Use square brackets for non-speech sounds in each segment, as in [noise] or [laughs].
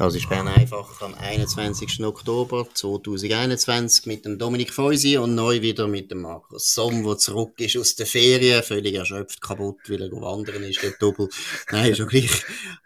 Das ist Bern einfach am 21. Oktober 2021 mit dem Dominik Feusi und neu wieder mit dem Markus Somm, der zurück ist aus der Ferien, völlig erschöpft, kaputt, weil er wandern ist, der Double. [laughs] Nein, schon gleich.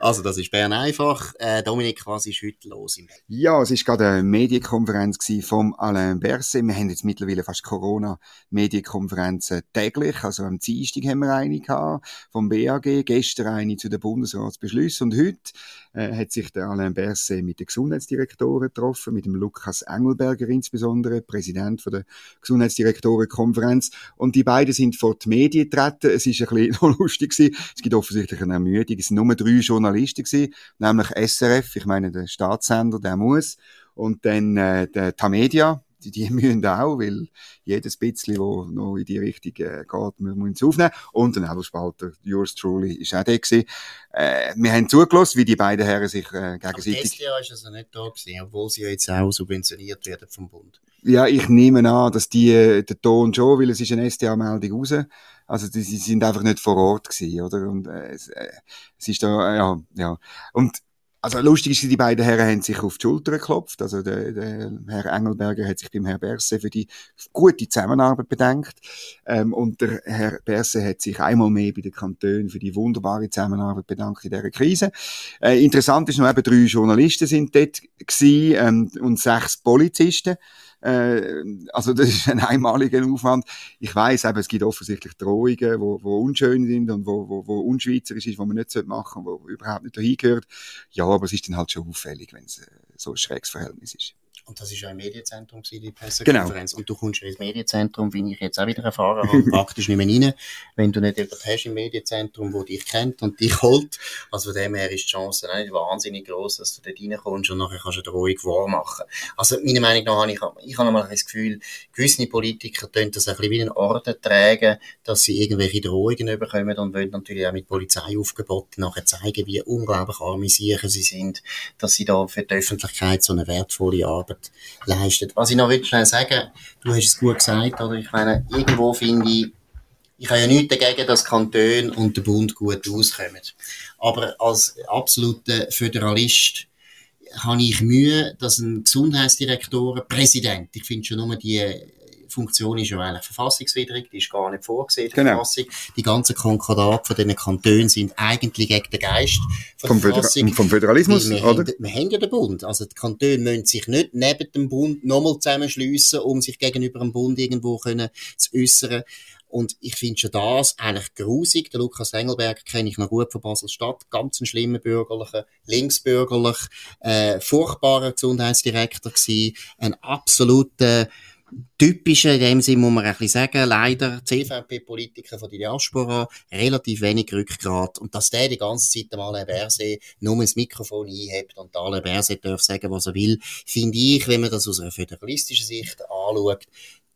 Also, das ist Bern einfach. Äh, Dominik, was ist heute los im Ja, es ist gerade eine Medienkonferenz vom Alain Berset. Wir haben jetzt mittlerweile fast Corona-Medienkonferenzen täglich. Also am Dienstag haben wir eine gehabt, vom BAG, gestern eine zu den Bundesratsbeschlüssen und heute äh, hat sich der Alain Berset mit den Gesundheitsdirektoren getroffen, mit dem Lukas Engelberger insbesondere, Präsident von der Gesundheitsdirektorenkonferenz. Und die beiden sind vor die Medien getreten. Es ist ein bisschen [laughs] lustig gewesen. Es gibt offensichtlich eine Ermüdung. Es sind nur drei Journalisten gewesen, nämlich SRF, ich meine der Staatssender, der muss, und dann äh, der Tamedia, die, die [laughs] müssen auch, weil jedes bisschen, wo noch in die Richtung äh, geht, müssen wir uns aufnehmen. Und der Nebelspalter, yours truly, ist auch der gewesen. Äh, wir haben zugelassen, wie die beiden Herren sich äh, gegenseitig... Aber das Jahr ist also nicht da gewesen, obwohl sie ja jetzt auch subventioniert werden vom Bund. Ja, ich nehme an, dass die, äh, der Ton schon, weil es ist eine STA-Meldung raus. Also, die, sie sind einfach nicht vor Ort gewesen, oder? Und, äh, es, äh, es ist da, äh, ja, ja. Und, also lustig ist, die beiden Herren haben sich auf die Schulter geklopft. Also der, der Herr Engelberger hat sich beim Herrn Berse für die gute Zusammenarbeit bedankt. Ähm, und der Herr Berse hat sich einmal mehr bei den Kantonen für die wunderbare Zusammenarbeit bedankt in dieser Krise. Äh, interessant ist noch eben, drei Journalisten sind dort gewesen, ähm, und sechs Polizisten. Äh, also das [laughs] ist ein einmaliger Aufwand. Ich weiß, es gibt offensichtlich Drohungen, wo, wo unschön sind und wo, wo, wo unschweizerisch ist, wo man nicht machen sollte, wo überhaupt nicht dahin gehört. Ja, aber es ist dann halt schon auffällig, wenn es äh, so ein schräges Verhältnis ist. Und das ist ja im Medienzentrum, die Pressekonferenz. Genau. Und du kommst ja ins Medienzentrum, wie ich jetzt auch wieder erfahren [laughs] habe, praktisch nicht mehr rein, wenn du nicht jemanden hast im Medienzentrum, wo dich kennt und dich holt. Also von dem her ist die Chance nicht wahnsinnig groß, dass du dort reinkommst und nachher kannst du eine ruhig wahrmachen. Also meiner Meinung nach habe ich, ich habe mal das Gefühl, gewisse Politiker tun das ein bisschen wie einen Orden tragen, dass sie irgendwelche Drohungen bekommen und wollen natürlich auch mit Polizeiaufgeboten nachher zeigen, wie unglaublich arme sie sind, dass sie da für die Öffentlichkeit so eine wertvolle Arbeit Arbeit leistet. Was ich noch will schnell sagen, du hast es gut gesagt, oder? Ich meine, irgendwo finde ich, ich habe ja nichts dagegen, dass Kanton und der Bund gut auskommen. Aber als absoluter Föderalist habe ich Mühe, dass ein Gesundheitsdirektor, Präsident, ich finde schon nur die Funktion ist ja eigentlich verfassungswidrig, die ist gar nicht vorgesehen, die genau. Verfassung. Die ganzen Konkordate von diesen Kantonen sind eigentlich gegen den Geist von vom, Föder vom Föderalismus, wir oder? Haben, wir haben ja den Bund. Also die Kantone müssen sich nicht neben dem Bund nochmal zusammenschliessen, um sich gegenüber dem Bund irgendwo können zu äußern. Und ich finde schon das eigentlich grusig. Der Lukas Engelberg kenne ich noch gut von Basel-Stadt. Ganz ein schlimmer bürgerlicher, linksbürgerlich, äh, furchtbarer Gesundheitsdirektor gewesen. Ein absoluter, typische, in dem Sinne muss man ein bisschen sagen, leider CVP-Politiker von der Diaspora, relativ wenig Rückgrat. Und dass der die ganze Zeit einmal Alain Berset nur ins Mikrofon einhebt und Alain Berset darf sagen, was er will, finde ich, wenn man das aus einer föderalistischen Sicht anschaut,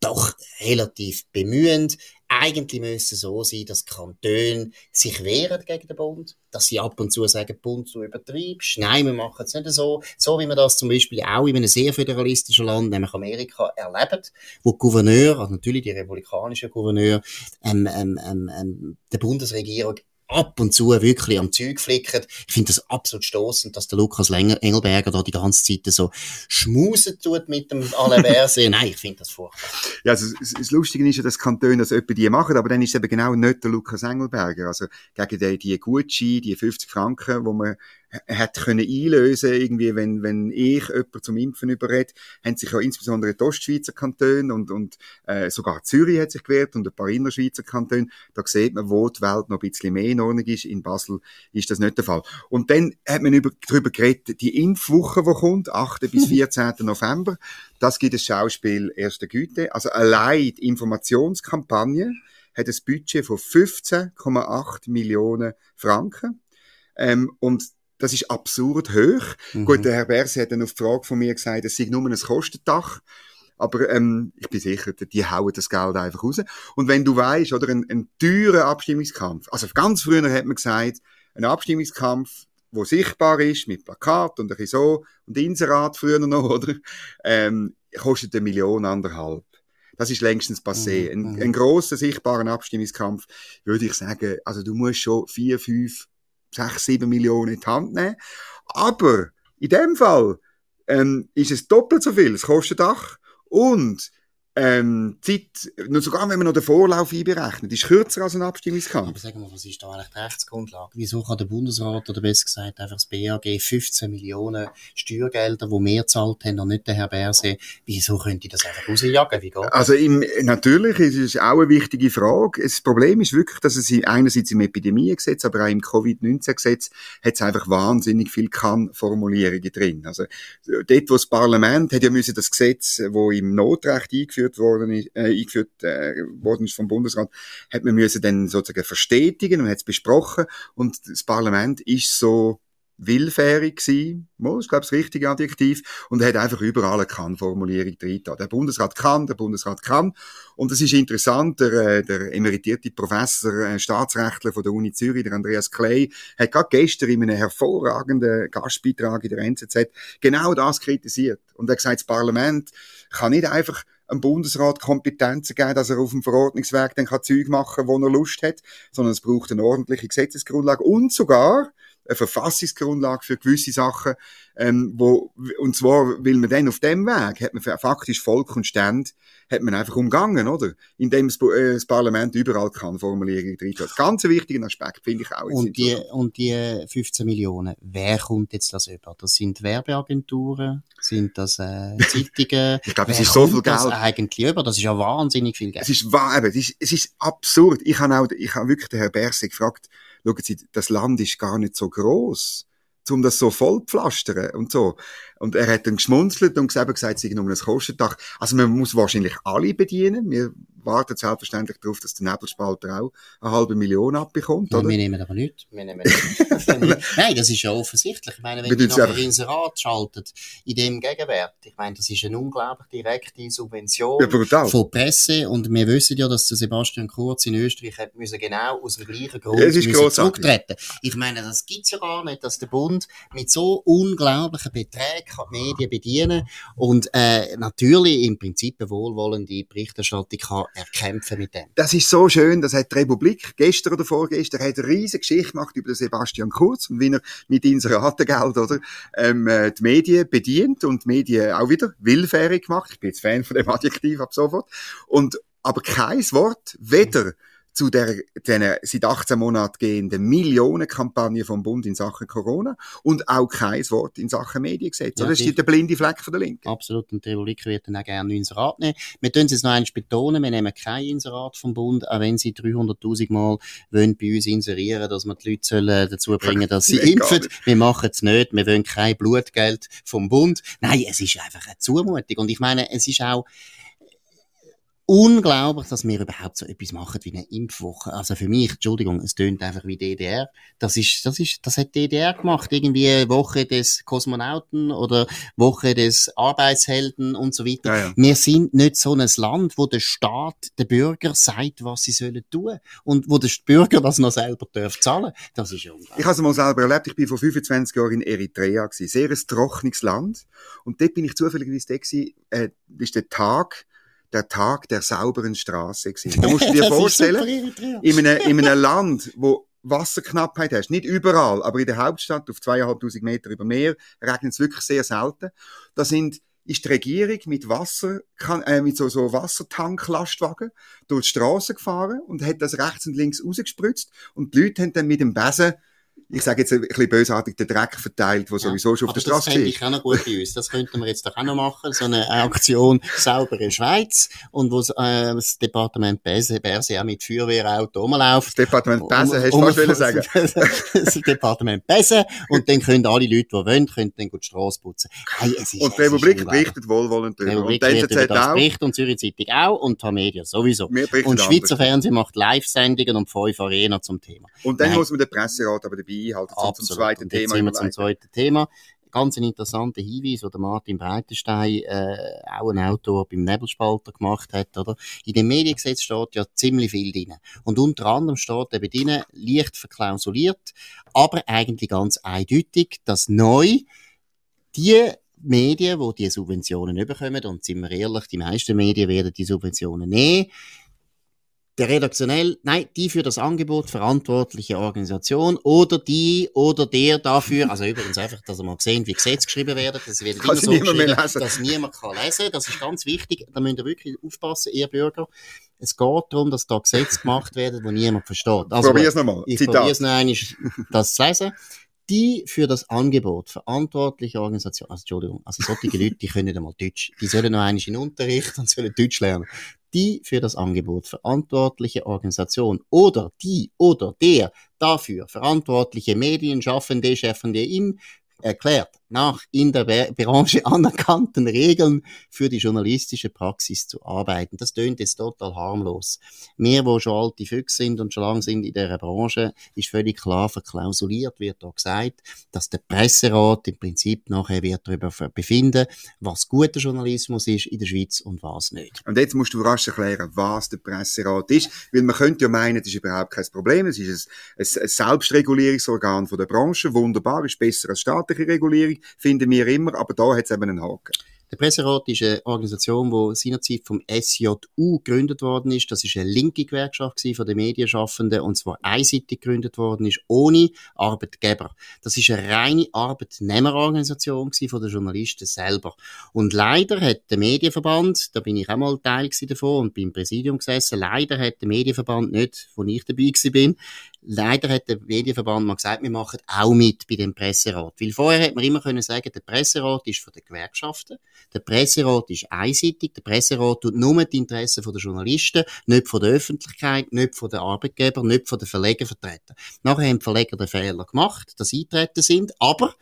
doch relativ bemühend. Eigentlich müsste so sein, dass Kantone sich wehren gegen den Bund, dass sie ab und zu sagen, Bund, du übertreibst. Nein, wir machen es nicht so. So wie man das zum Beispiel auch in einem sehr föderalistischen Land, nämlich Amerika, erlebt, wo die Gouverneur, also natürlich die republikanischen Gouverneur, ähm, ähm, ähm, ähm der Bundesregierung ab und zu wirklich am Zeug flicken. Ich finde das absolut stoßend, dass der Lukas Engelberger da die ganze Zeit so schmusen tut mit dem Alain Berset. [laughs] Nein, ich finde das furchtbar. Ja, also das Lustige ist ja, dass Kantone das etwa die machen, aber dann ist es eben genau nicht der Lukas Engelberger. Also gegen die, die Gucci, die 50 Franken, wo man hat können einlösen irgendwie, wenn, wenn ich jemanden zum Impfen überredet, haben sich ja insbesondere die Ostschweizer Kantone und, und äh, sogar Zürich hat sich gewehrt und ein paar Innerschweizer Kantone. Da sieht man, wo die Welt noch ein bisschen mehr in Ordnung ist. In Basel ist das nicht der Fall. Und dann hat man über, darüber geredet, die Impfwoche, die kommt, 8. bis [laughs] 14. November, das gibt das Schauspiel erster Güte. Also allein die Informationskampagne hat ein Budget von 15,8 Millionen Franken. Ähm, und das ist absurd hoch. Mhm. Gut, der Herr Berse hat dann auf die Frage von mir gesagt, es sei nur ein Kostendach. Aber ähm, ich bin sicher, die hauen das Geld einfach raus. Und wenn du weißt, oder ein, ein teurer Abstimmungskampf, also ganz früher hat man gesagt, ein Abstimmungskampf, wo sichtbar ist, mit Plakat und ein bisschen so, und Inserat früher noch, [laughs] oder? Ähm, kostet eine Million, anderthalb. Das ist längstens passé. Mhm, Ein, mhm. ein grosser, sichtbaren Abstimmungskampf, würde ich sagen, also du musst schon vier, fünf, sechs, sieben Millionen in die Hand nehmen. Aber in dem Fall ähm, ist es doppelt so viel, das Kostendach. Und ähm, Zeit, nur sogar wenn man noch den Vorlauf einberechnet, ist kürzer als ein Abstimmungskampf. Aber sagen wir, was ist da eigentlich die Rechtsgrundlage? Wieso kann der Bundesrat oder besser gesagt einfach das BAG 15 Millionen Steuergelder, die wir gezahlt haben, und nicht der Herr Berse, wieso könnte das einfach rausjagen? Wie geht? Also im, natürlich ist es auch eine wichtige Frage. Das Problem ist wirklich, dass es einerseits im Epidemiegesetz, aber auch im Covid-19-Gesetz hat es einfach wahnsinnig viel Kann-Formulierungen drin. Also dort, wo das Parlament hat ja müssen das Gesetz, wo im Notrecht eingeführt worden ist, äh, eingeführt äh, worden ist vom Bundesrat, hat man müssen dann sozusagen verstetigen und hat es besprochen und das Parlament ist so willfährig gewesen, ich glaube, das richtige Adjektiv, und hat einfach überall eine Kann-Formulierung drin. Der Bundesrat kann, der Bundesrat kann. Und es ist interessant, der, äh, der emeritierte Professor, äh, Staatsrechtler von der Uni Zürich, der Andreas Clay, hat gerade gestern in einem hervorragenden Gastbeitrag in der NZZ genau das kritisiert. Und er hat gesagt, das Parlament kann nicht einfach einem Bundesrat Kompetenzen geben, dass er auf dem Verordnungsweg dann kann Zeug machen, wo er Lust hat, sondern es braucht eine ordentliche Gesetzesgrundlage und sogar eine Verfassungsgrundlage für gewisse Sachen, ähm, wo, und zwar will man dann auf dem Weg, hat man faktisch Volk und Stand, hat man einfach umgangen, oder? Indem das, äh, das Parlament überall kann Formulierungen drin hat. Ganz ein wichtiger Aspekt, finde ich auch. Und die, und die 15 Millionen, wer kommt jetzt das über? Das sind Werbeagenturen? Sind das äh, [laughs] Zeitungen? ich glaube, es ist so viel kommt das Geld. eigentlich über? Das ist ja wahnsinnig viel Geld. Es ist eben, es ist, es ist absurd. Ich habe auch, ich habe wirklich den Herrn Berse gefragt, schauen Sie, das Land ist gar nicht so groß, um das so voll pflastern und so. Und er hat dann geschmunzelt und gesagt, es sei nur ein Kostendach. Also man muss wahrscheinlich alle bedienen. Wir warten selbstverständlich darauf, dass der Nebelspalter auch eine halbe Million abbekommt, Nein, oder? wir nehmen aber nicht. Wir nehmen nicht. [laughs] Nein, das ist ja offensichtlich. Ich meine, wenn Wir nachher einfach- Inserat schaltet, in dem Gegenwert, ich meine, das ist eine unglaublich direkte Subvention Ja, von Presse und wir wissen ja, dass der Sebastian Kurz in Österreich hat müssen genau aus dem gleichen Grund Ja, es zurücktreten. Ich meine, das gibt's ja gar nicht, dass der Bund mit so unglaublichen Beträgen kann die Medien bedienen und äh, natürlich im Prinzip eine wohlwollende Berichterstattung kann erkämpfen mit dem. Das ist so schön, das hat die Republik gestern oder vorgestern hat eine riesige Geschichte gemacht über Sebastian Kurz und wie er mit Inseratengeld, oder, ähm, äh, die Medien bedient und die Medien auch wieder willfährig gemacht. Ich bin jetzt Fan von dem Adjektiv ab sofort. Und, aber kein Wort, weder zu der, der seit 18 Monaten gehenden Millionenkampagne vom Bund in Sachen Corona und auch kein Wort in Sachen Mediengesetz. Ja? Das ist der blinde Fleck von der Linken. Absolut. Und die Republik wird dann auch gerne Inserat nehmen. Wir tun es jetzt noch eins betonen. Wir nehmen kein Inserat vom Bund, auch wenn sie 300.000 Mal wollen bei uns inserieren, dass wir die Leute sollen dazu bringen, dass sie [laughs] impfen. Wir machen es nicht. Wir wollen kein Blutgeld vom Bund. Nein, es ist einfach eine Zumutung. Und ich meine, es ist auch, unglaublich, dass wir überhaupt so etwas machen wie eine Impfwoche. Also für mich, Entschuldigung, es tönt einfach wie DDR. Das ist, das ist, das hat DDR gemacht. Irgendwie Woche des Kosmonauten oder Woche des Arbeitshelden und so weiter. Ja, ja. Wir sind nicht so ein Land, wo der Staat den Bürger sagt, was sie sollen tun. Und wo der Bürger das noch selber darf zahlen. Das ist ja unglaublich. Ich habe es mal selber erlebt. Ich bin vor 25 Jahren in Eritrea gewesen. Sehr ein trockenes Land. Und dort bin ich zufälligerweise da gewesen, äh, ist der Tag, der Tag der sauberen Straße gewesen. [laughs] Da musst du dir vorstellen, in einem, in einem [laughs] Land, wo Wasserknappheit hast, nicht überall, aber in der Hauptstadt auf zweieinhalbtausend Meter über Meer regnet es wirklich sehr selten. Da sind ist die Regierung mit Wasser, kann, äh, mit so, so Wassertanklastwagen durch die Straße gefahren und hat das rechts und links rausgespritzt und die Leute haben dann mit dem Besen, ich sage jetzt ein bisschen bösartig, den Dreck verteilt, der sowieso schon auf der das Straße fände ist. ich auch noch gut bei uns. Das könnten wir jetzt doch auch noch machen. So eine Aktion saubere Schweiz. Und wo äh, das Departement Berse, Berse auch mit Feuerwehrauto rumläuft. Das Departement Besen, hast du fast wollen sagen. [laughs] das Departement Besen. Und dann können alle Leute, die wollen, können dann gut die Strasse putzen. Hey, es ist, Und die Republik berichtet wohlwollend. Republik Und die NZZ das auch. berichten und Zürich Zeitung auch und die Medien sowieso. Und Schweizer anders. Fernsehen macht Live-Sendungen und fünf Arena zum Thema. Und dann Nein. muss man den Presserat aber dabei einhalten, zum, zum zweiten und jetzt Thema sind wir zum zweiten Thema. Ganz ein interessanter Hinweis, den Martin Breitenstein, äh, auch ein Autor beim Nebelspalter gemacht hat, oder? In dem Mediengesetz steht ja ziemlich viel drin. Und unter anderem steht eben drin, leicht verklausuliert, aber eigentlich ganz eindeutig, dass neu die Medien, die diese Subventionen bekommen, und sind wir ehrlich, die meisten Medien werden die Subventionen nehmen, der redaktionell, nein, die für das Angebot verantwortliche Organisation oder die oder der dafür, also übrigens einfach, dass wir mal sehen, wie Gesetze geschrieben werden, das wird immer so geschrieben, dass niemand kann lesen, das ist ganz wichtig, da müsst ihr wirklich aufpassen, ihr Bürger. Es geht darum, dass da Gesetze gemacht werden, die niemand versteht. Also, probier's nochmal. Ich probier's noch einmal, das zu lesen die für das Angebot verantwortliche Organisation, also Entschuldigung, also solche Leute, die können nicht einmal Deutsch, die sollen noch einmal in Unterricht und sollen Deutsch lernen. Die für das Angebot verantwortliche Organisation oder die oder der dafür verantwortliche Medienschaffende, Chefende im erklärt, nach in der Branche anerkannten Regeln für die journalistische Praxis zu arbeiten. Das tönt jetzt total harmlos. Wir, wo schon alte Füchse sind und schon lange sind in dieser Branche, ist völlig klar verklausuliert, wird da gesagt, dass der Presserat im Prinzip nachher wird darüber befinden, was guter Journalismus ist in der Schweiz und was nicht. Und jetzt musst du rasch erklären, was der Presserat ist, weil man könnte ja meinen, das ist überhaupt kein Problem, es ist ein, ein, Selbstregulierungsorgan von der Branche, wunderbar, ist besser als staatliche Regulierung, finden wir immer, aber da hat es eben einen Haken. Der Presserat ist eine Organisation, die seinerzeit vom SJU gegründet worden ist. Das ist eine linke Gewerkschaft von den Medienschaffenden und zwar einseitig gegründet worden ist, ohne Arbeitgeber. Das ist eine reine Arbeitnehmerorganisation von den Journalisten selber. Und leider hat der Medienverband, da bin ich auch mal Teil davon und beim Präsidium gesessen, leider hat der Medienverband nicht, wo ich dabei bin, leider hat der Medienverband mal gesagt, wir machen auch mit bei dem Presserat. Weil vorher hat man immer können sagen, der Presserat ist von den Gewerkschaften, der Presserat ist einseitig, der Presserat tut nur die Interessen der Journalisten, nicht von der Öffentlichkeit, nicht von den Arbeitgebern, nicht von den Verlegern vertreten. Nachher haben die Verleger den Fehler gemacht, dass sie eintreten sind, aber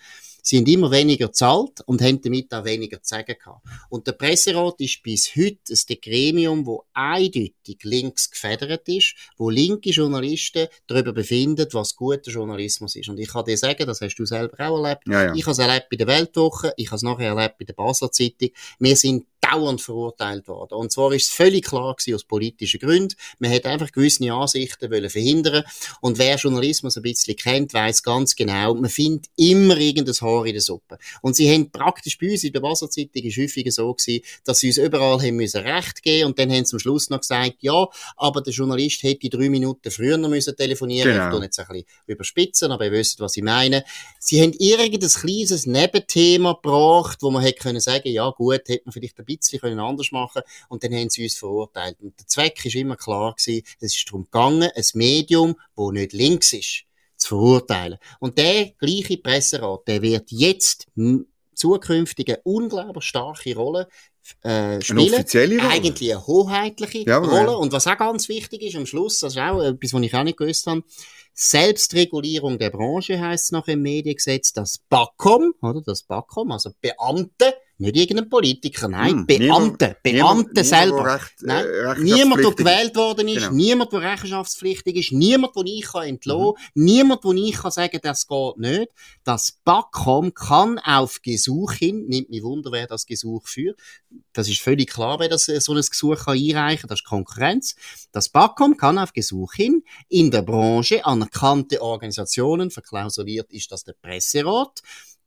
Sie haben immer weniger zahlt und haben damit auch weniger zu sagen gehabt. Und der Presserat ist bis heute ein Gremium, wo eindeutig links gefedert ist, wo linke Journalisten darüber befinden, was guter Journalismus ist. Und ich kann dir sagen, das hast du selber auch erlebt. Ja, ja. Ich habe es erlebt bei der Weltwoche, ich habe es nachher erlebt bei der Basler Zeitung. Wir sind dauernd verurteilt worden. Und zwar ist es völlig klar gewesen, aus politischen Gründen. Man hat einfach gewisse Ansichten wollen verhindern. Und wer Journalismus ein bisschen kennt, weiß ganz genau, man findet immer irgendein Haar in der Suppe. Und sie haben praktisch bei uns in der Wasserzeitung ist häufig so gewesen, dass sie uns überall haben müssen Recht geben und dann haben sie am Schluss noch gesagt, ja, aber der Journalist hätte drei Minuten früher noch müssen telefonieren. Genau. Ich tue jetzt ein bisschen überspitzen, aber ihr wisst, was ich meine. Sie haben irgendein kleines Nebenthema gebracht, wo man hätte können sagen, ja gut, hätte man vielleicht bisschen bisschen können anders machen und dann haben sie uns verurteilt. Und der Zweck ist immer klar gewesen, es ist darum gegangen, ein Medium, wo nicht links ist, zu verurteilen. Und der gleiche Presserat, der wird jetzt zukünftig eine unglaublich starke Rolle äh, spielen. Eine offizielle Rolle. Eigentlich eine hoheitliche ja, Rolle. Ja. Und was auch ganz wichtig ist am Schluss, das ist auch etwas, was ich auch nicht gewusst habe, Selbstregulierung der Branche heißt es noch im Mediengesetz, das BAKOM, oder das BAKOM, also Beamte, nicht irgendein Politiker, nein, hm, Beamte, niemand, Beamte selber. Niemand, recht, nein, äh, niemand, der gewählt worden ist, genau. niemand, der rechenschaftspflichtig ist, niemand, den ich kann entlassen, mhm. niemand, wo ich kann sagen, das geht nicht. Das BAKOM kann auf Gesuch hin, nimmt mich Wunder, wer das Gesuch führt. Das ist völlig klar, wer das so ein Gesuch kann einreichen kann, das ist Konkurrenz. Das BAKOM kann auf Gesuch hin in der Branche anerkannte Organisationen, verklausuliert ist das der Presserat,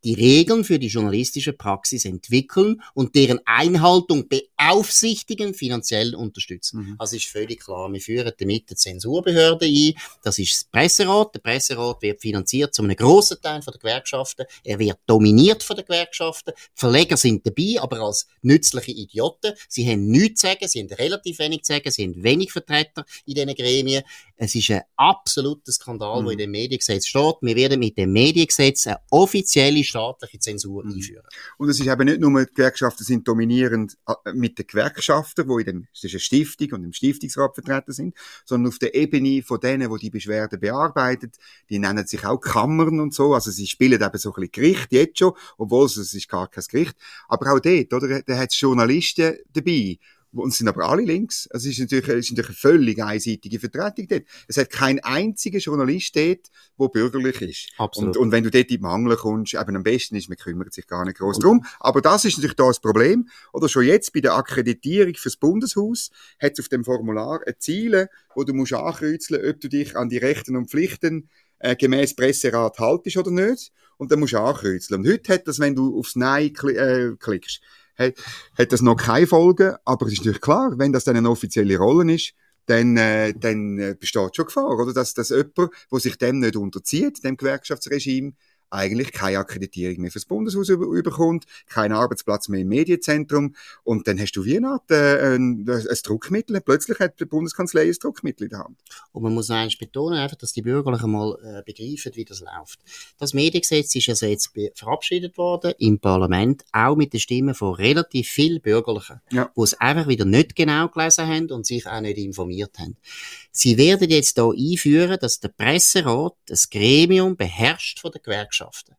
die Regeln für die journalistische Praxis entwickeln und deren Einhaltung beaufsichtigen, finanziell unterstützen. Mhm. Also ist völlig klar, wir führen damit eine Zensurbehörde ein. Das ist das Presserat. Der Presserat wird finanziert zu einem grossen Teil von der Gewerkschaften. Er wird dominiert von den Gewerkschaften. Die Verleger sind dabei, aber als nützliche Idioten. Sie haben nichts zu sagen, sie haben relativ wenig zu sagen, sie haben wenig Vertreter in diesen Gremien. Es ist ein absoluter Skandal, mhm. der in dem Mediengesetz steht. Wir werden mit dem Mediengesetz eine offizielle staatliche Zensur mhm. einführen. Und es ist eben nicht nur, die Gewerkschaften sind dominierend äh, mit den Gewerkschaften, wo in dem, das ist eine Stiftung und im Stiftungsrat vertreten sind, sondern auf der Ebene von denen, die die Beschwerden bearbeitet, die nennen sich auch Kammern und so, also sie spielen eben so ein bisschen Gericht jetzt schon, obwohl es, es ist gar kein Gericht, aber auch dort, oder, da hat es Journalisten dabei, und sind aber alle links. Also es ist natürlich, es ist natürlich eine völlig einseitige Vertretung dort. Es hat keinen einzigen Journalist dort, der bürgerlich ist. Absolut. Und, und wenn du dort in die Mangel kommst, eben am besten ist, man kümmert sich gar nicht groß drum. Aber das ist natürlich da das Problem. Oder schon jetzt bei der Akkreditierung fürs Bundeshaus hat es auf dem Formular eine Ziele, wo du musst ankreuzeln, ob du dich an die Rechten und Pflichten äh, gemäß Presserat haltest oder nicht. und dann musst du ankreuzeln. Und heute hat das, wenn du aufs Nein kli äh, klickst, hat, hat das noch keine Folgen, aber es ist natürlich klar, wenn das dann eine offizielle Rolle ist, dann, äh, dann äh, besteht schon Gefahr, oder? Dass, dass jemand, der sich dem nicht unterzieht, dem Gewerkschaftsregime, eigentlich keine Akkreditierung mehr fürs Bundeshaus über, überkommt, keinen Arbeitsplatz mehr im Medienzentrum und dann hast du wie Art, äh, ein, ein Druckmittel. Plötzlich hat die Bundeskanzlei ein Druckmittel in der Hand. Und man muss eins betonen, einfach, dass die Bürgerlichen mal äh, begreifen, wie das läuft. Das Mediengesetz ist also jetzt verabschiedet worden im Parlament, auch mit den Stimmen von relativ vielen Bürgerlichen, ja. die es einfach wieder nicht genau gelesen haben und sich auch nicht informiert haben. Sie werden jetzt hier einführen, dass der Presserat das Gremium beherrscht von der Gewerkschaften.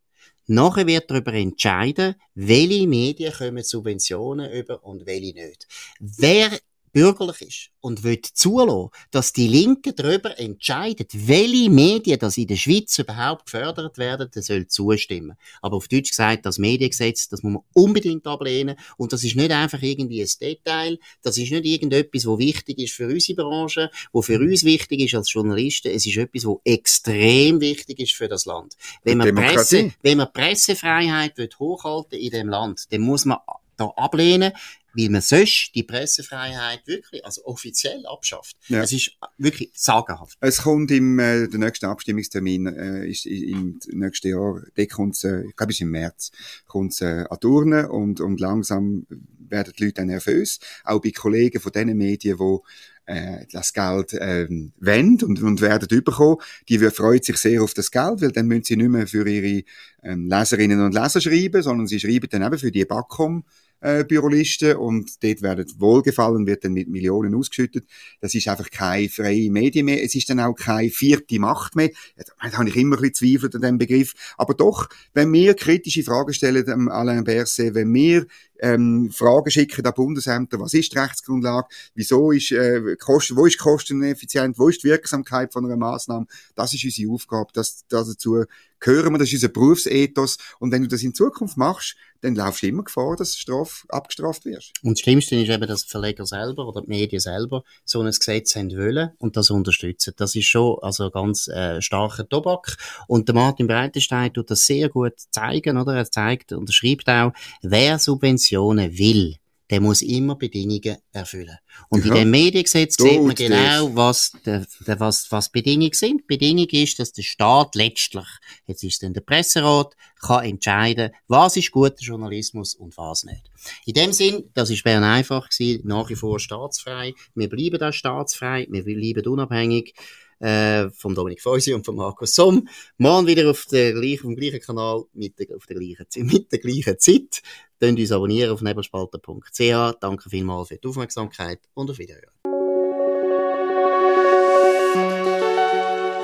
Nachher wird darüber entscheiden, welche Medien kommen Subventionen über und welche nicht. Wer bürgerlich ist und will zulassen, dass die Linken darüber entscheiden, welche Medien das in der Schweiz überhaupt gefördert werden, der soll zustimmen. Aber auf Deutsch gesagt, das Mediengesetz, das muss man unbedingt ablehnen und das ist nicht einfach irgendwie ein Detail, das ist nicht irgendetwas, wo wichtig ist für unsere Branche, wo für uns wichtig ist als Journalisten, es ist etwas, wo extrem wichtig ist für das Land. Wenn man, Presse, wenn man Pressefreiheit will hochhalten in dem Land, dann muss man da ablehnen, weil man sonst die Pressefreiheit wirklich, also offiziell abschafft. Ja. Es ist wirklich sagenhaft. Es kommt im, äh, der nächste Abstimmungstermin, äh, ist im nächsten Jahr, der kommt, äh, ich glaube, es ist im März, kommt äh, an Turnen und, und langsam werden die Leute dann nervös. Auch bei Kollegen von diesen Medien, die äh, das Geld ähm, wollen und, und werden überkommen, die freuen sich sehr auf das Geld, weil dann müssen sie nicht mehr für ihre ähm, Leserinnen und Leser schreiben, sondern sie schreiben dann eben für die Backcom äh, Bürolisten und dort werden Wohlgefallen, wird dann mit Millionen ausgeschüttet. Das ist einfach keine freie Medien mehr. Es ist dann auch keine vierte Macht mehr. Da habe ich immer ein bisschen Zweifel an dem Begriff. Aber doch, wenn wir kritische Fragen stellen, ähm, Alain Berset, wenn wir ähm, Fragen schicken an Bundesämter, was ist die Rechtsgrundlage, wieso ist, äh, Kosten, wo ist kosteneffizient, wo ist die Wirksamkeit von einer Maßnahme, das ist unsere Aufgabe, das dazu gehören wir, das ist unser Berufsethos und wenn du das in Zukunft machst, dann laufst du immer Gefahr, dass du straf, abgestraft wirst. Und das Schlimmste ist eben, dass die Verleger selber oder die Medien selber so ein Gesetz haben wollen und das unterstützen. Das ist schon also ganz äh, starker Tobak. Und der Martin Breitenstein tut das sehr gut zeigen, oder? Er zeigt und schreibt auch, wer Subventionen will, der muss immer Bedingungen erfüllen. Und ja. in dem Mediengesetz Dort sieht man genau, was, der, der, was, was Bedingungen sind. Bedingung ist, dass der Staat letztlich, jetzt ist es dann der Presserat, kann entscheiden, was ist guter Journalismus und was nicht. In dem Sinn, das ist Bern einfach gewesen, nach wie vor staatsfrei. Wir bleiben da staatsfrei, wir bleiben unabhängig äh, vom Dominik Feusi und von Markus Somm. Morgen wieder auf der auf dem gleichen Kanal mit der, auf der gleichen, mit der gleichen Zeit. Könnt uns abonnieren auf nebelspalter.ch. Danke vielmals für die Aufmerksamkeit und auf Wiederhören.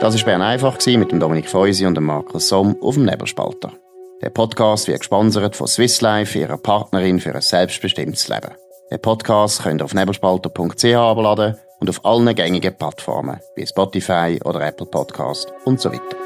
Das war Bern einfach mit dem Dominik Feusi und dem Markus Somm auf dem Nebelspalter. Der Podcast wird gesponsert von Swiss Life, ihrer Partnerin für ein selbstbestimmtes Leben. Den Podcast könnt ihr auf nebelspalter.ch abladen und auf allen gängigen Plattformen wie Spotify oder Apple Podcast und so weiter.